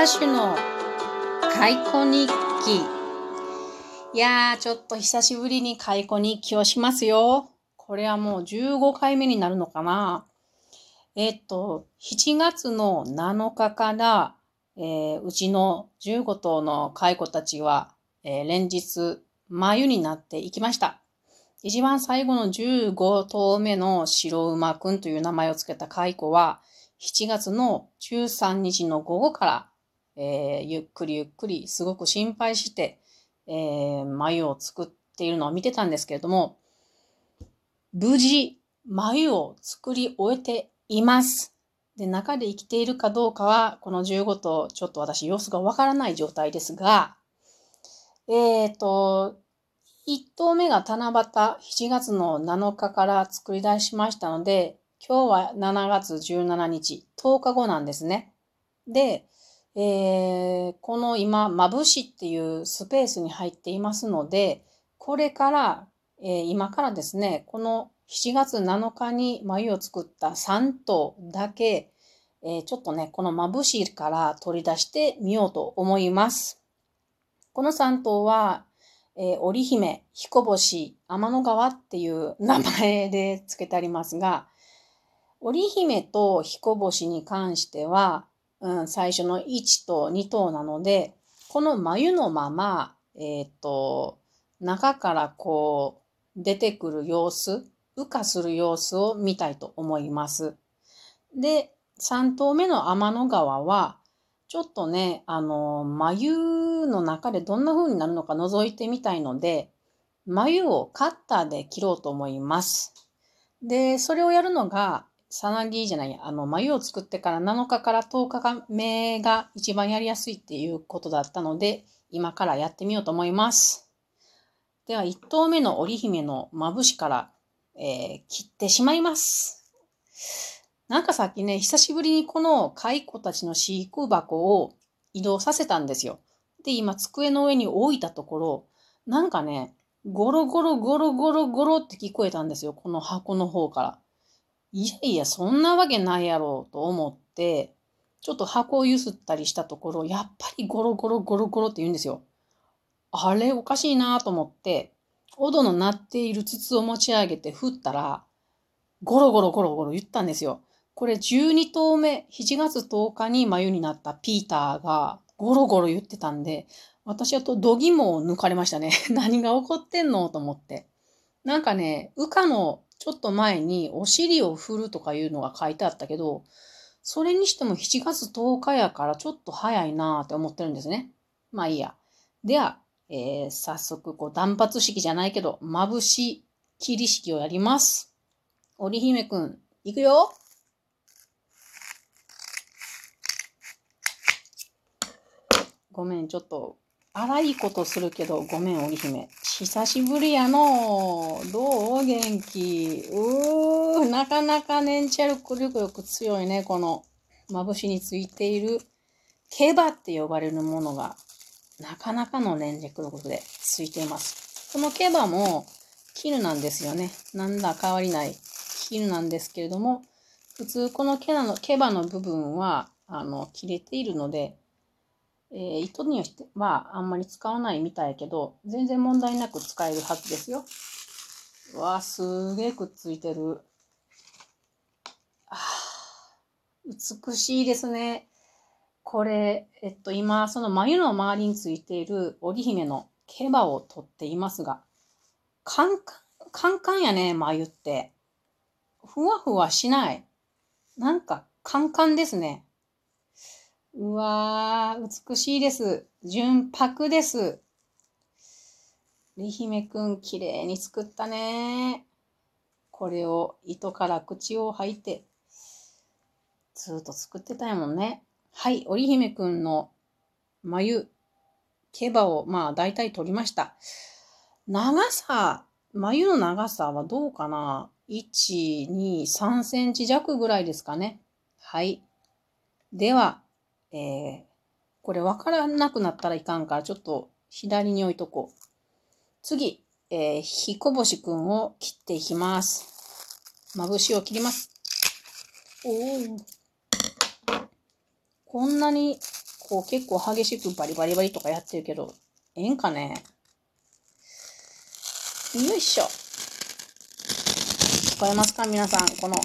歌手の解雇日記。いやー、ちょっと久しぶりに解雇日記をしますよ。これはもう15回目になるのかな。えっと、7月の7日から、えー、うちの15頭の蚕たちは、えー、連日、眉になっていきました。一番最後の15頭目の白馬くんという名前を付けた蚕は、7月の13日の午後から、えー、ゆっくりゆっくりすごく心配して、えー、眉を作っているのを見てたんですけれども、無事、眉を作り終えています。で、中で生きているかどうかは、この15とちょっと私様子がわからない状態ですが、えっ、ー、と、1頭目が七夕、7月の7日から作り出しましたので、今日は7月17日、10日後なんですね。で、えー、この今、まぶしっていうスペースに入っていますので、これから、えー、今からですね、この7月7日に眉を作った3頭だけ、えー、ちょっとね、このまぶしから取り出してみようと思います。この3頭は、えー、織姫、彦星、天の川っていう名前で付けてありますが、織姫と彦星に関しては、うん、最初の1と2頭なので、この眉のまま、えっ、ー、と、中からこう出てくる様子、羽化する様子を見たいと思います。で、3頭目の天の川は、ちょっとね、あの、眉の中でどんな風になるのか覗いてみたいので、眉をカッターで切ろうと思います。で、それをやるのが、さなぎじゃない、あの、眉を作ってから7日から10日目が一番やりやすいっていうことだったので、今からやってみようと思います。では、1頭目の織姫のまぶしから、えー、切ってしまいます。なんかさっきね、久しぶりにこの蚕たちの飼育箱を移動させたんですよ。で、今、机の上に置いたところ、なんかね、ゴロゴロゴロゴロゴロって聞こえたんですよ。この箱の方から。いやいや、そんなわけないやろうと思って、ちょっと箱をゆすったりしたところ、やっぱりゴロゴロゴロゴロって言うんですよ。あれおかしいなと思って、オの鳴っている筒を持ち上げて振ったら、ゴロゴロゴロゴロ言ったんですよ。これ12頭目、7月10日に眉になったピーターがゴロゴロ言ってたんで、私はと度肝を抜かれましたね。何が起こってんのと思って。なんかね、羽化のちょっと前にお尻を振るとかいうのが書いてあったけど、それにしても7月10日やからちょっと早いなーって思ってるんですね。まあいいや。では、えー、早速こう断髪式じゃないけど、まぶし切り式をやります。織姫くん、いくよごめん、ちょっと荒いことするけど、ごめん、織姫。久しぶりやの。どう元気？うー、なかなか粘着力よく強いね、この、まぶしについている、ケバって呼ばれるものが、なかなかの粘着力でついています。このケバも、絹なんですよね。なんだ変わりない絹なんですけれども、普通このケバのケバの部分は、あの、切れているので、えー、糸にしてはあんまり使わないみたいやけど、全然問題なく使えるはずですよ。うわすげえくっついてる。あ美しいですね。これ、えっと、今、その眉の周りについている織姫の毛羽を取っていますが、カンカン、カンカンやね、眉って。ふわふわしない。なんか、カンカンですね。うわー、美しいです。純白です。りひめくん、綺麗に作ったね。これを糸から口を吐いて、ずっと作ってたやもんね。はい、織姫くんの眉、毛羽を、まあ、大体取りました。長さ、眉の長さはどうかな ?1、2、3センチ弱ぐらいですかね。はい。では、えー、これ分からなくなったらいかんから、ちょっと左に置いとこう。次、えー、ひこぼしくんを切っていきます。まぶしを切ります。おお。こんなに、こう結構激しくバリバリバリとかやってるけど、ええんかね？よいしょ。聞こえますか？皆さん。この、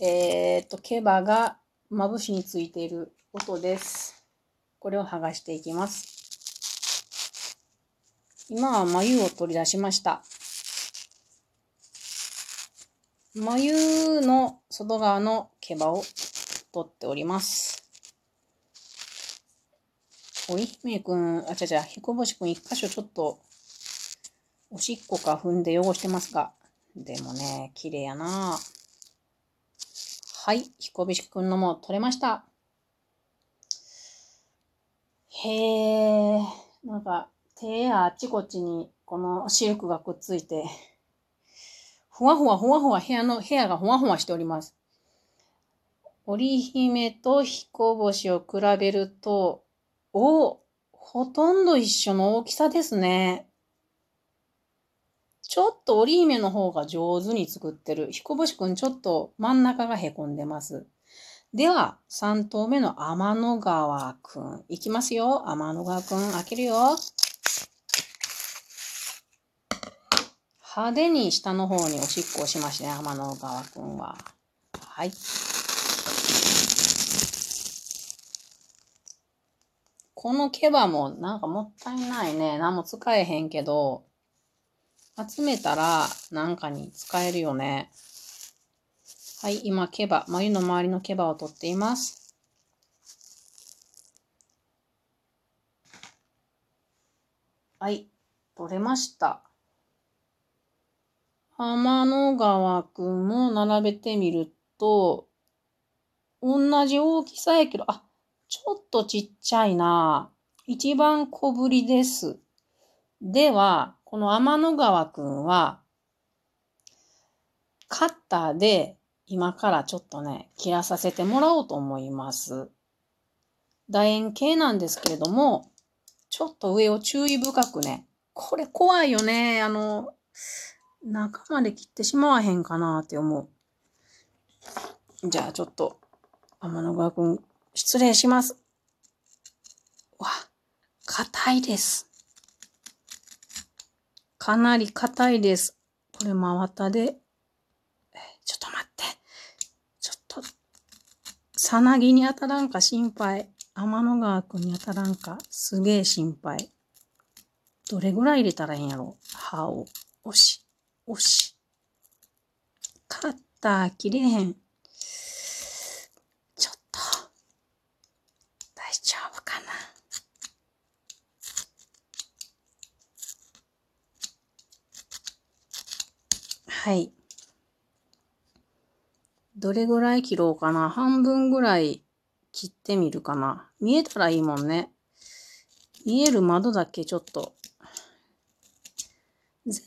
えー、っと、毛羽がまぶしについている音です。これを剥がしていきます。今は眉を取り出しました。眉の外側の毛羽を取っております。おい姫くん、あちゃちゃ、ひこぼしくん一箇所ちょっと、おしっこか踏んで汚してますが、でもね、綺麗やなぁはい、ひこぼしくんのも取れました。へえ、なんか、手やあちこちにこのシルクがくっついて、ふわふわふわふわ部屋の、部屋がふわふわしております。織姫と彦星を比べると、おほとんど一緒の大きさですね。ちょっと織姫の方が上手に作ってる。彦星くんちょっと真ん中がへこんでます。では、3頭目の天の川くん。いきますよ。天の川くん、開けるよ。派手に下の方におしっこをしましたね、天の川くんは。はい。この毛羽もなんかもったいないね。何も使えへんけど、集めたらなんかに使えるよね。はい、今毛羽、眉の周りの毛羽を取っています。はい、取れました。天の川くんも並べてみると、同じ大きさやけど、あ、ちょっとちっちゃいな。一番小ぶりです。では、この天の川くんは、カッターで今からちょっとね、切らさせてもらおうと思います。楕円形なんですけれども、ちょっと上を注意深くね、これ怖いよね。あの、中まで切ってしまわへんかなって思う。じゃあちょっと、天の川くん、失礼します。わ、硬いです。かなり硬いです。これ真綿で、ちょっと待って。ちょっと、さなぎに当たらんか心配。天の川くんに当たらんかすげえ心配。どれぐらい入れたらいいんやろ歯を押し。おし。カッター切れへん。ちょっと、大丈夫かな。はい。どれぐらい切ろうかな？半分ぐらい切ってみるかな。見えたらいいもんね。見える窓だけちょっと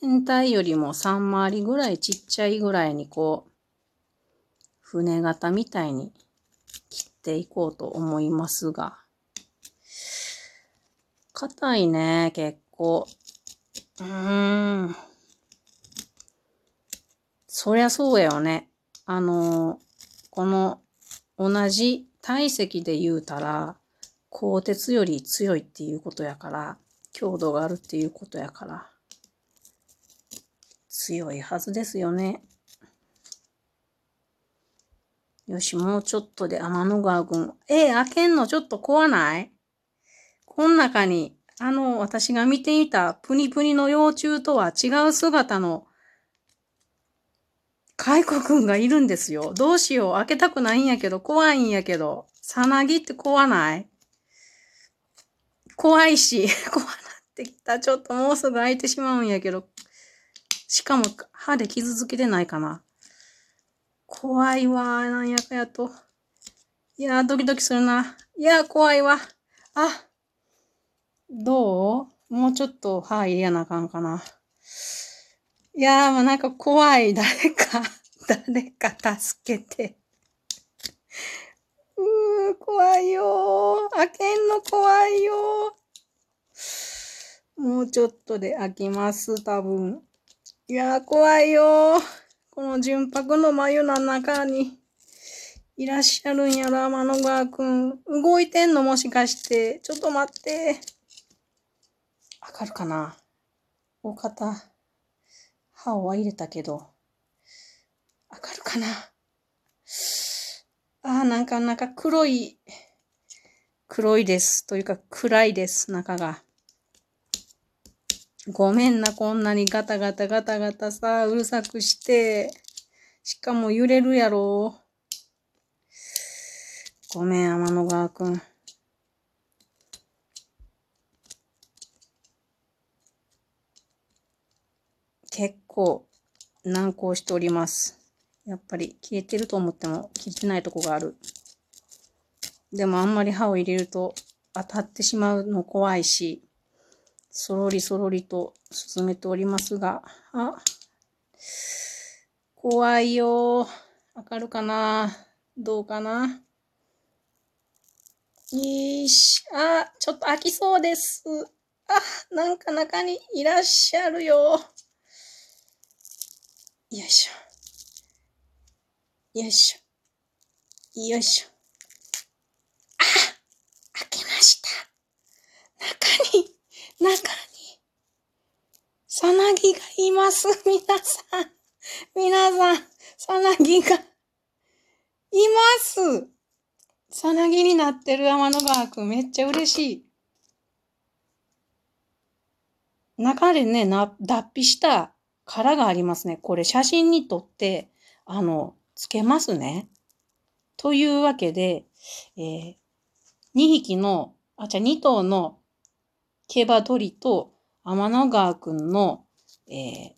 全体よりも3回りぐらいちっちゃいぐらいにこう、船型みたいに切っていこうと思いますが。硬いね、結構。うーん。そりゃそうやよね。あの、この同じ体積で言うたら、鋼鉄より強いっていうことやから、強度があるっていうことやから。強いはずですよね。よし、もうちょっとで天の川くん。えー、開けんの？ちょっと怖ない？この中に、あの、私が見ていたプニプニの幼虫とは違う姿の、カイコくんがいるんですよ。どうしよう。開けたくないんやけど、怖いんやけど。さなぎって怖ない？怖いし、怖なってきた。ちょっともうすぐ開いてしまうんやけど。しかも歯で傷つけてないかな。怖いわ、なんやかやと。いやドキドキするな。いや怖いわ。あ、どう？もうちょっと歯入れなあかんかな。いやー、もうなんか怖い。誰か、誰か助けて。うー、怖いよー。開けんの怖いよー。もうちょっとで開きます、多分。いやー、怖いよーこの純白の眉の中に。いらっしゃるんやろ、天の川くん。動いてんのもしかして。ちょっと待って。わかるかな？大方、歯をは入れたけど。わかるかなああ、なんか、なんか黒い、黒いです。というか暗いです、中が。ごめんな、こんなにガタガタガタガタさ、うるさくして。しかも揺れるやろ。ごめん、天の川くん。結構難航しております。やっぱり消えてると思っても消えてないとこがある。でもあんまり歯を入れると当たってしまうの怖いし、そろりそろりと進めておりますが、あ、怖いよわかるかな？どうかな？よし、あ、ちょっと開きそうです。あ、なんか中にいらっしゃるよ。よいしょ。よいしょ。よいしょ。あ!開けました中に、さなぎがいます。皆さん。皆さん、さなぎがいます。さなぎになってる天の川くんめっちゃ嬉しい。中でね、な、脱皮した殻がありますね。これ写真に撮って、あの、つけますね。というわけで、えー、2匹の、あ、じゃ2頭の競馬鳥と天の川くんの、えー、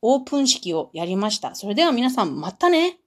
オープン式をやりました。それでは皆さんまたね